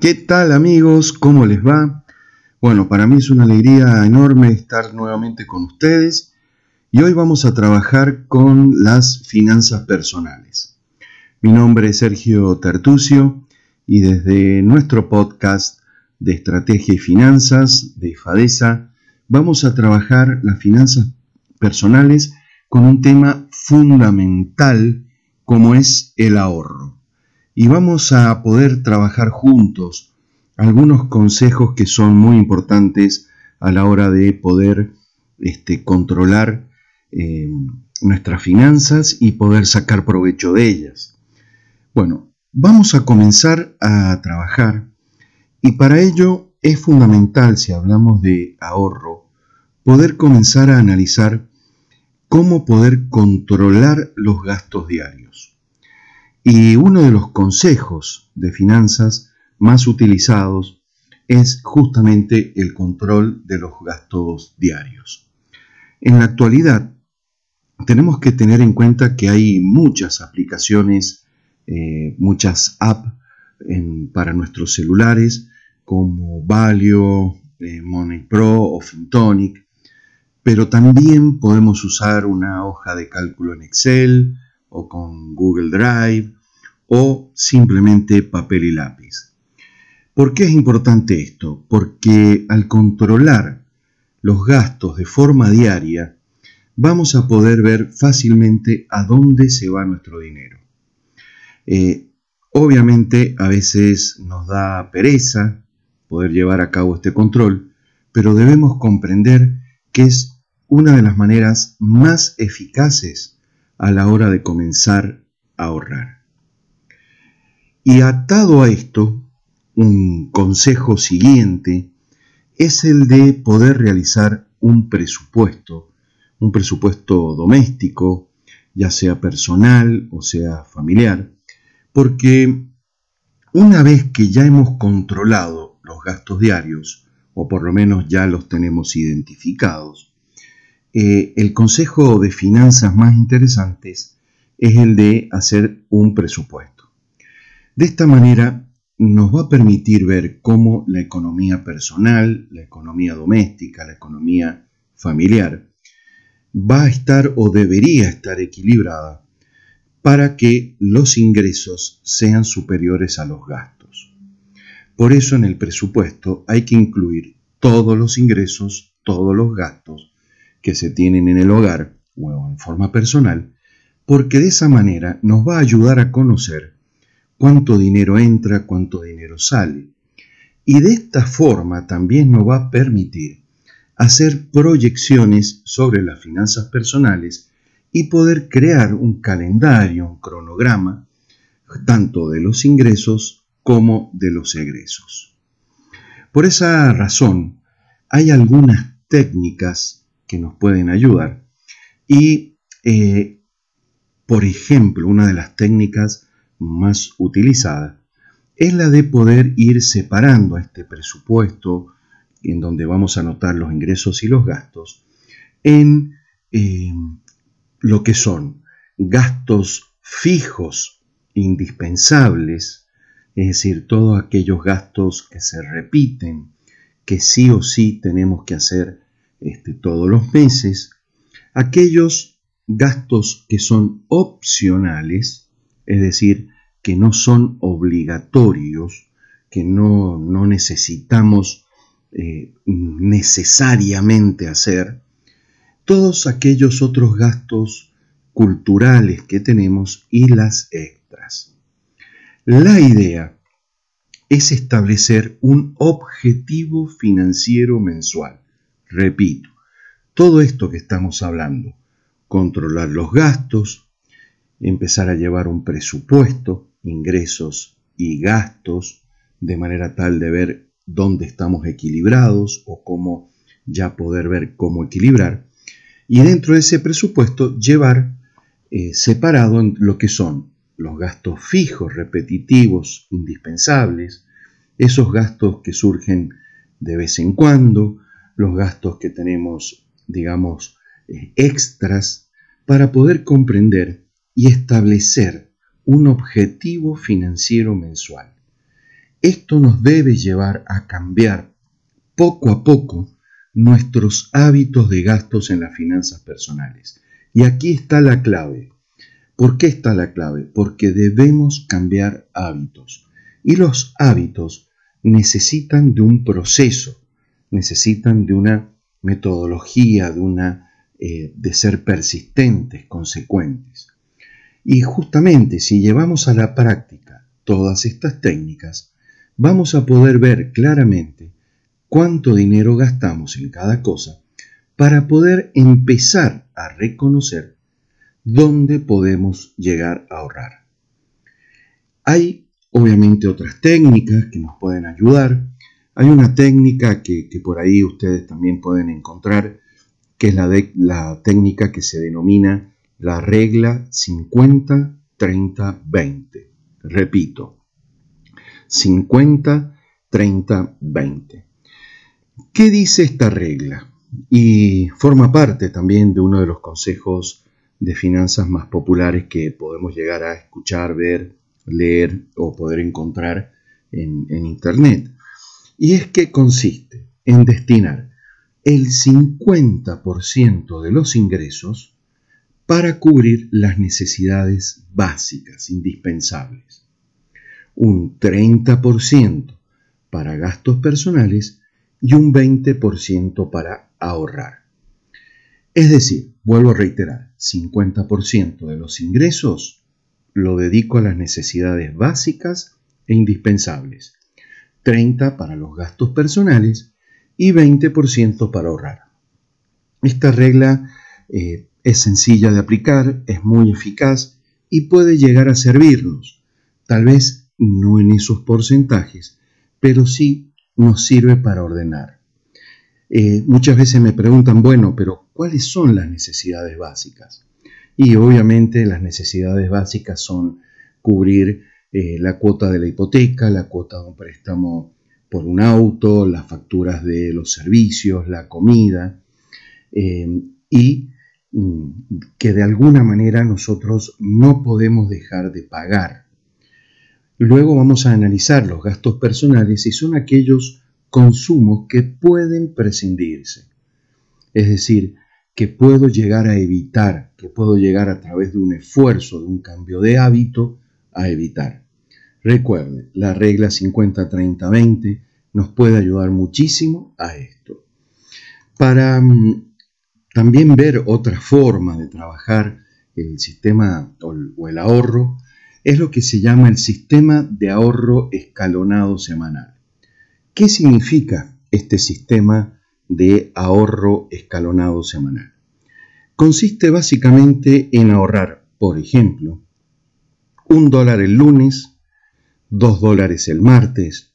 ¿Qué tal amigos? ¿Cómo les va? Bueno, para mí es una alegría enorme estar nuevamente con ustedes y hoy vamos a trabajar con las finanzas personales. Mi nombre es Sergio Tertucio y desde nuestro podcast de Estrategia y Finanzas de FADESA vamos a trabajar las finanzas personales con un tema fundamental como es el ahorro. Y vamos a poder trabajar juntos algunos consejos que son muy importantes a la hora de poder este, controlar eh, nuestras finanzas y poder sacar provecho de ellas. Bueno, vamos a comenzar a trabajar y para ello es fundamental, si hablamos de ahorro, poder comenzar a analizar cómo poder controlar los gastos diarios. Y uno de los consejos de finanzas más utilizados es justamente el control de los gastos diarios. En la actualidad, tenemos que tener en cuenta que hay muchas aplicaciones, eh, muchas apps para nuestros celulares, como Valio, eh, Money Pro o Fintonic, pero también podemos usar una hoja de cálculo en Excel o con Google Drive o simplemente papel y lápiz. ¿Por qué es importante esto? Porque al controlar los gastos de forma diaria, vamos a poder ver fácilmente a dónde se va nuestro dinero. Eh, obviamente a veces nos da pereza poder llevar a cabo este control, pero debemos comprender que es una de las maneras más eficaces a la hora de comenzar a ahorrar. Y atado a esto, un consejo siguiente es el de poder realizar un presupuesto, un presupuesto doméstico, ya sea personal o sea familiar, porque una vez que ya hemos controlado los gastos diarios, o por lo menos ya los tenemos identificados, eh, el consejo de finanzas más interesantes es el de hacer un presupuesto. De esta manera nos va a permitir ver cómo la economía personal, la economía doméstica, la economía familiar va a estar o debería estar equilibrada para que los ingresos sean superiores a los gastos. Por eso en el presupuesto hay que incluir todos los ingresos, todos los gastos que se tienen en el hogar o en forma personal, porque de esa manera nos va a ayudar a conocer cuánto dinero entra, cuánto dinero sale. Y de esta forma también nos va a permitir hacer proyecciones sobre las finanzas personales y poder crear un calendario, un cronograma, tanto de los ingresos como de los egresos. Por esa razón, hay algunas técnicas que nos pueden ayudar. Y, eh, por ejemplo, una de las técnicas más utilizada es la de poder ir separando este presupuesto en donde vamos a anotar los ingresos y los gastos en eh, lo que son gastos fijos indispensables, es decir, todos aquellos gastos que se repiten, que sí o sí tenemos que hacer este, todos los meses, aquellos gastos que son opcionales, es decir, que no son obligatorios, que no, necesitamos eh, necesariamente hacer, todos aquellos otros gastos culturales que tenemos y las extras. La idea es establecer un objetivo financiero mensual. Repito, todo esto que estamos hablando, controlar los gastos, empezar a llevar un presupuesto, ingresos y gastos, de manera tal de ver dónde estamos equilibrados o cómo ya poder ver cómo equilibrar. Y dentro de ese presupuesto llevar eh, separado lo que son los gastos fijos, repetitivos, indispensables, esos gastos que surgen de vez en cuando, los gastos que tenemos, digamos, eh, extras, para poder comprender y establecer un objetivo financiero mensual. esto nos debe llevar a cambiar poco a poco nuestros hábitos de gastos en las finanzas personales. Y aquí está la clave. ¿Por qué está la clave? Porque debemos cambiar hábitos. Y los hábitos necesitan de un proceso, necesitan de una metodología, de, una, eh, de ser persistentes, consecuentes. Y justamente si llevamos a la práctica todas estas técnicas, vamos a poder ver claramente cuánto dinero gastamos en cada cosa para poder empezar a reconocer dónde podemos llegar a ahorrar. Hay obviamente otras técnicas que nos pueden ayudar. Hay una técnica que, por ahí ustedes también pueden encontrar, que es la, técnica que se denomina la regla 50-30-20. Repito, 50-30-20. ¿Qué dice esta regla? Y forma parte también de uno de los consejos de finanzas más populares que podemos llegar a escuchar, ver, leer o poder encontrar en, en Internet. Y es que consiste en destinar el 50% de los ingresos para cubrir las necesidades básicas, indispensables. Un 30% para gastos personales y un 20% para ahorrar. Es decir, vuelvo a reiterar, 50% de los ingresos lo dedico a las necesidades básicas e indispensables, 30% para los gastos personales y 20% para ahorrar. Esta regla eh, es sencilla de aplicar, es muy eficaz y puede llegar a servirnos, tal vez no en esos porcentajes, pero sí nos sirve para ordenar. Eh, muchas veces me preguntan, bueno, pero ¿cuáles son las necesidades básicas? Y obviamente las necesidades básicas son cubrir eh, la cuota de la hipoteca, la cuota de un préstamo por un auto, las facturas de los servicios, la comida, eh, y mm, que de alguna manera nosotros no podemos dejar de pagar Luego vamos a analizar los gastos personales y son aquellos consumos que pueden prescindirse. Es decir, que puedo llegar a evitar, que puedo llegar a través de un esfuerzo, de un cambio de hábito, a evitar. Recuerde, la regla 50-30-20 nos puede ayudar muchísimo a esto. Para mm, también ver otra forma de trabajar el sistema o el ahorro, es lo que se llama el sistema de ahorro escalonado semanal. ¿Qué significa este sistema de ahorro escalonado semanal? Consiste básicamente en ahorrar, por ejemplo, un dólar el lunes, dos dólares el martes,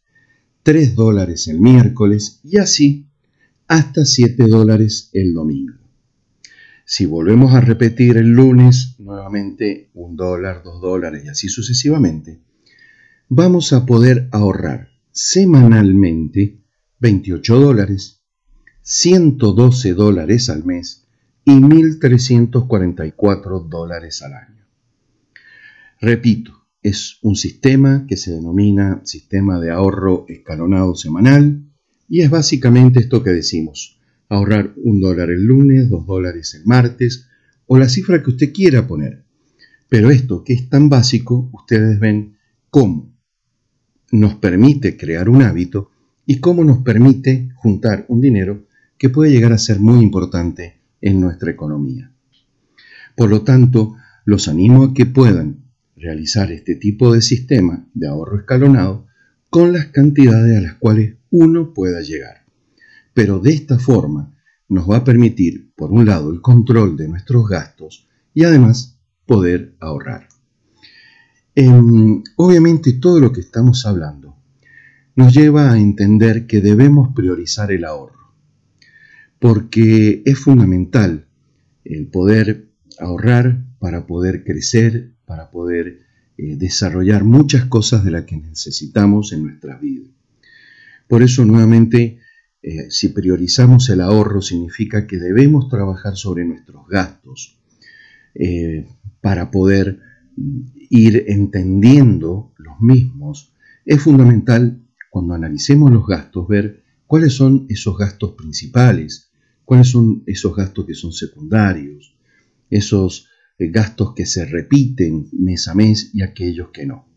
tres dólares el miércoles y así hasta siete dólares el domingo. Si volvemos a repetir el lunes, nuevamente un dólar, dos dólares y así sucesivamente, vamos a poder ahorrar semanalmente 28 dólares, 112 dólares al mes y 1.344 dólares al año. Repito, es un sistema que se denomina sistema de ahorro escalonado semanal y es básicamente esto que decimos ahorrar un dólar el lunes, dos dólares el martes o la cifra que usted quiera poner. Pero esto que es tan básico, ustedes ven cómo nos permite crear un hábito y cómo nos permite juntar un dinero que puede llegar a ser muy importante en nuestra economía. Por lo tanto, los animo a que puedan realizar este tipo de sistema de ahorro escalonado con las cantidades a las cuales uno pueda llegar. Pero de esta forma nos va a permitir, por un lado, el control de nuestros gastos y además poder ahorrar. Em, obviamente todo lo que estamos hablando nos lleva a entender que debemos priorizar el ahorro, porque es fundamental el poder ahorrar para poder crecer, para poder eh, desarrollar muchas cosas de las que necesitamos en nuestra vida. Por eso nuevamente eh, si priorizamos el ahorro significa que debemos trabajar sobre nuestros gastos eh, para poder mm, ir entendiendo los mismos es fundamental cuando analicemos los gastos ver cuáles son esos gastos principales, cuáles son esos gastos que son secundarios, esos gastos que se repiten mes a mes y aquellos que no.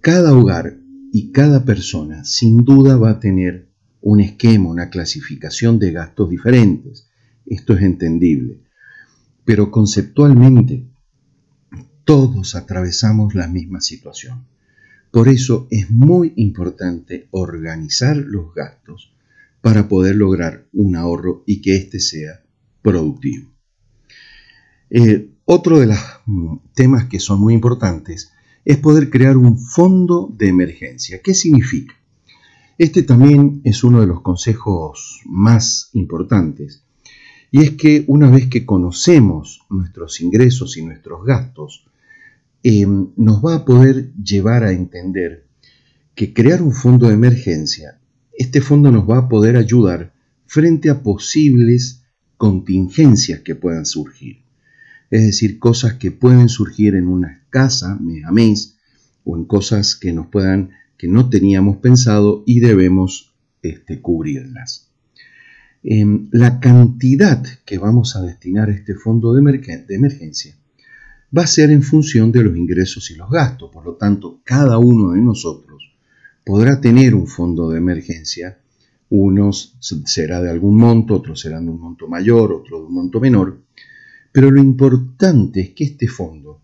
Cada hogar y cada persona sin duda va a tener un esquema, una clasificación de gastos diferentes. Esto es entendible. Pero conceptualmente todos atravesamos la misma situación. Por eso es muy importante organizar los gastos para poder lograr un ahorro y que éste sea productivo. Eh, otro de los mm, temas que son muy importantes es poder crear un fondo de emergencia. ¿Qué significa? Este también es uno de los consejos más importantes y es que una vez que conocemos nuestros ingresos y nuestros gastos, em, nos va a poder llevar a entender que crear un fondo de emergencia, este fondo nos va a poder ayudar frente a posibles contingencias que puedan surgir es decir, cosas que pueden surgir en una casa mes a mes o en cosas que nos puedan que no teníamos pensado y debemos este, cubrirlas. Em, la cantidad que vamos a destinar a este fondo de, de emergencia va a ser en función de los ingresos y los gastos. Por lo tanto, cada uno de nosotros podrá tener un fondo de emergencia. Unos será de algún monto, otros serán de un monto mayor, otro de un monto menor, pero lo importante es que este fondo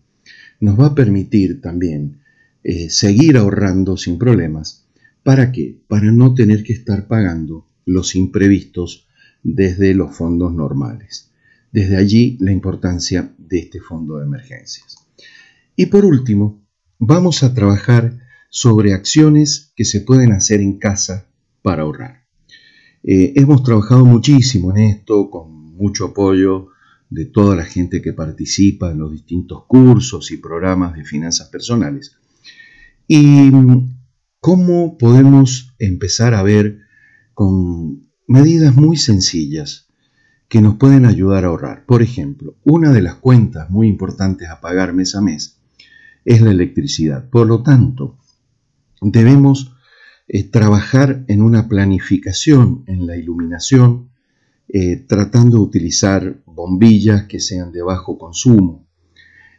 nos va a permitir también eh, seguir ahorrando sin problemas. ¿Para qué? Para no tener que estar pagando los imprevistos desde los fondos normales. Desde allí la importancia de este fondo de emergencias. Y por último, vamos a trabajar sobre acciones que se pueden hacer en casa para ahorrar. Eh, hemos trabajado muchísimo en esto, con mucho apoyo de toda la gente que participa en los distintos cursos y programas de finanzas personales. Y cómo podemos empezar a ver con medidas muy sencillas que nos pueden ayudar a ahorrar. Por ejemplo, una de las cuentas muy importantes a pagar mes a mes es la electricidad. Por lo tanto, debemos eh, trabajar en una planificación en la iluminación, eh, tratando de utilizar bombillas que sean de bajo consumo,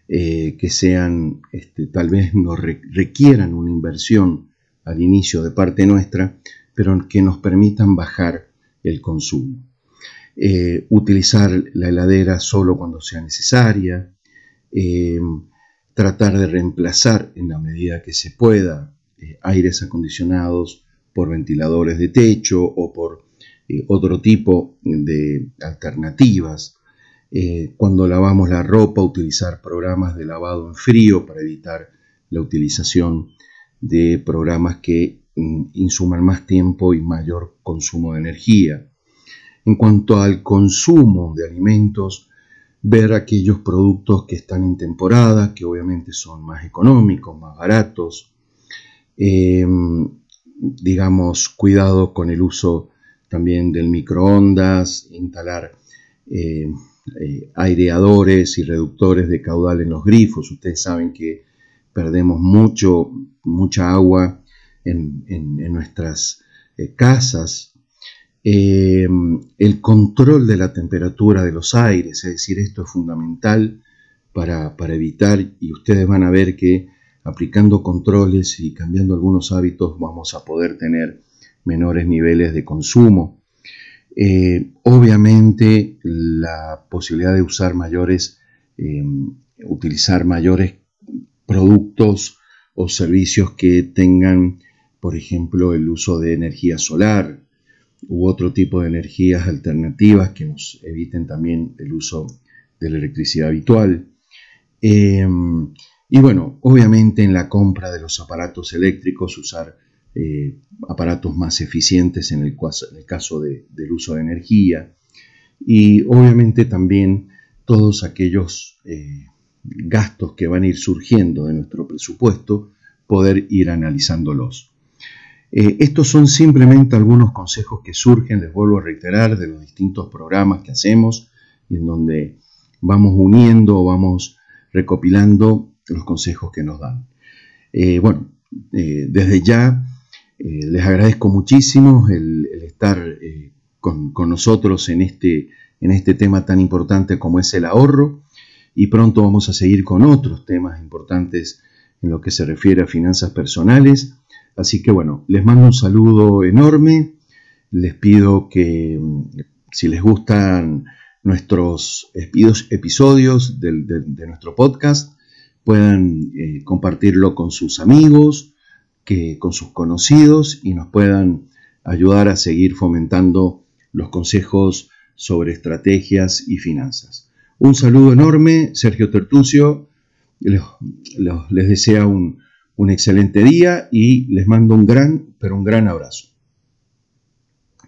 eh, que sean, este, tal vez no requieran una inversión al inicio de parte nuestra, pero que nos permitan bajar el consumo. Eh, utilizar la heladera solo cuando sea necesaria, tratar de reemplazar en la medida que se pueda aires acondicionados por ventiladores de techo o por eh, otro tipo de alternativas. Eh, cuando lavamos la ropa, utilizar programas de lavado en frío para evitar la utilización de programas que mm, insuman más tiempo y mayor consumo de energía. En cuanto al consumo de alimentos, ver aquellos productos que están en temporada, que obviamente son más económicos, más baratos. Eh, digamos, cuidado con el uso también del microondas, instalar eh, eh, aireadores y reductores de caudal en los grifos. Ustedes saben que perdemos mucho, mucha agua en, nuestras eh, casas. el control de la temperatura de los aires, es decir, esto es fundamental para, para evitar, y ustedes van a ver que aplicando controles y cambiando algunos hábitos vamos a poder tener menores niveles de consumo. Eh, obviamente la posibilidad de usar mayores, em, utilizar mayores productos o servicios que tengan, por ejemplo, el uso de energía solar u otro tipo de energías alternativas que nos eviten también el uso de la electricidad habitual. Em, y bueno, obviamente en la compra de los aparatos eléctricos usar eh, aparatos más eficientes en el, caso del uso de energía y obviamente también todos aquellos eh, gastos que van a ir surgiendo de nuestro presupuesto, poder ir analizándolos. Eh, estos son simplemente algunos consejos que surgen, les vuelvo a reiterar, de los distintos programas que hacemos y en donde vamos uniendo o vamos recopilando los consejos que nos dan. bueno, eh, desde ya eh, les agradezco muchísimo el, estar eh, con, nosotros en este, en este tema tan importante como es el ahorro y pronto vamos a seguir con otros temas importantes en lo que se refiere a finanzas personales. Así que bueno, les mando un saludo enorme, les pido que si les gustan nuestros episodios de, nuestro podcast, puedan eh, compartirlo con sus amigos, que, con sus conocidos y nos puedan ayudar a seguir fomentando los consejos sobre estrategias y finanzas. Un saludo enorme, Sergio Tertucio, les, desea un, un excelente día y les mando un gran, pero un gran abrazo.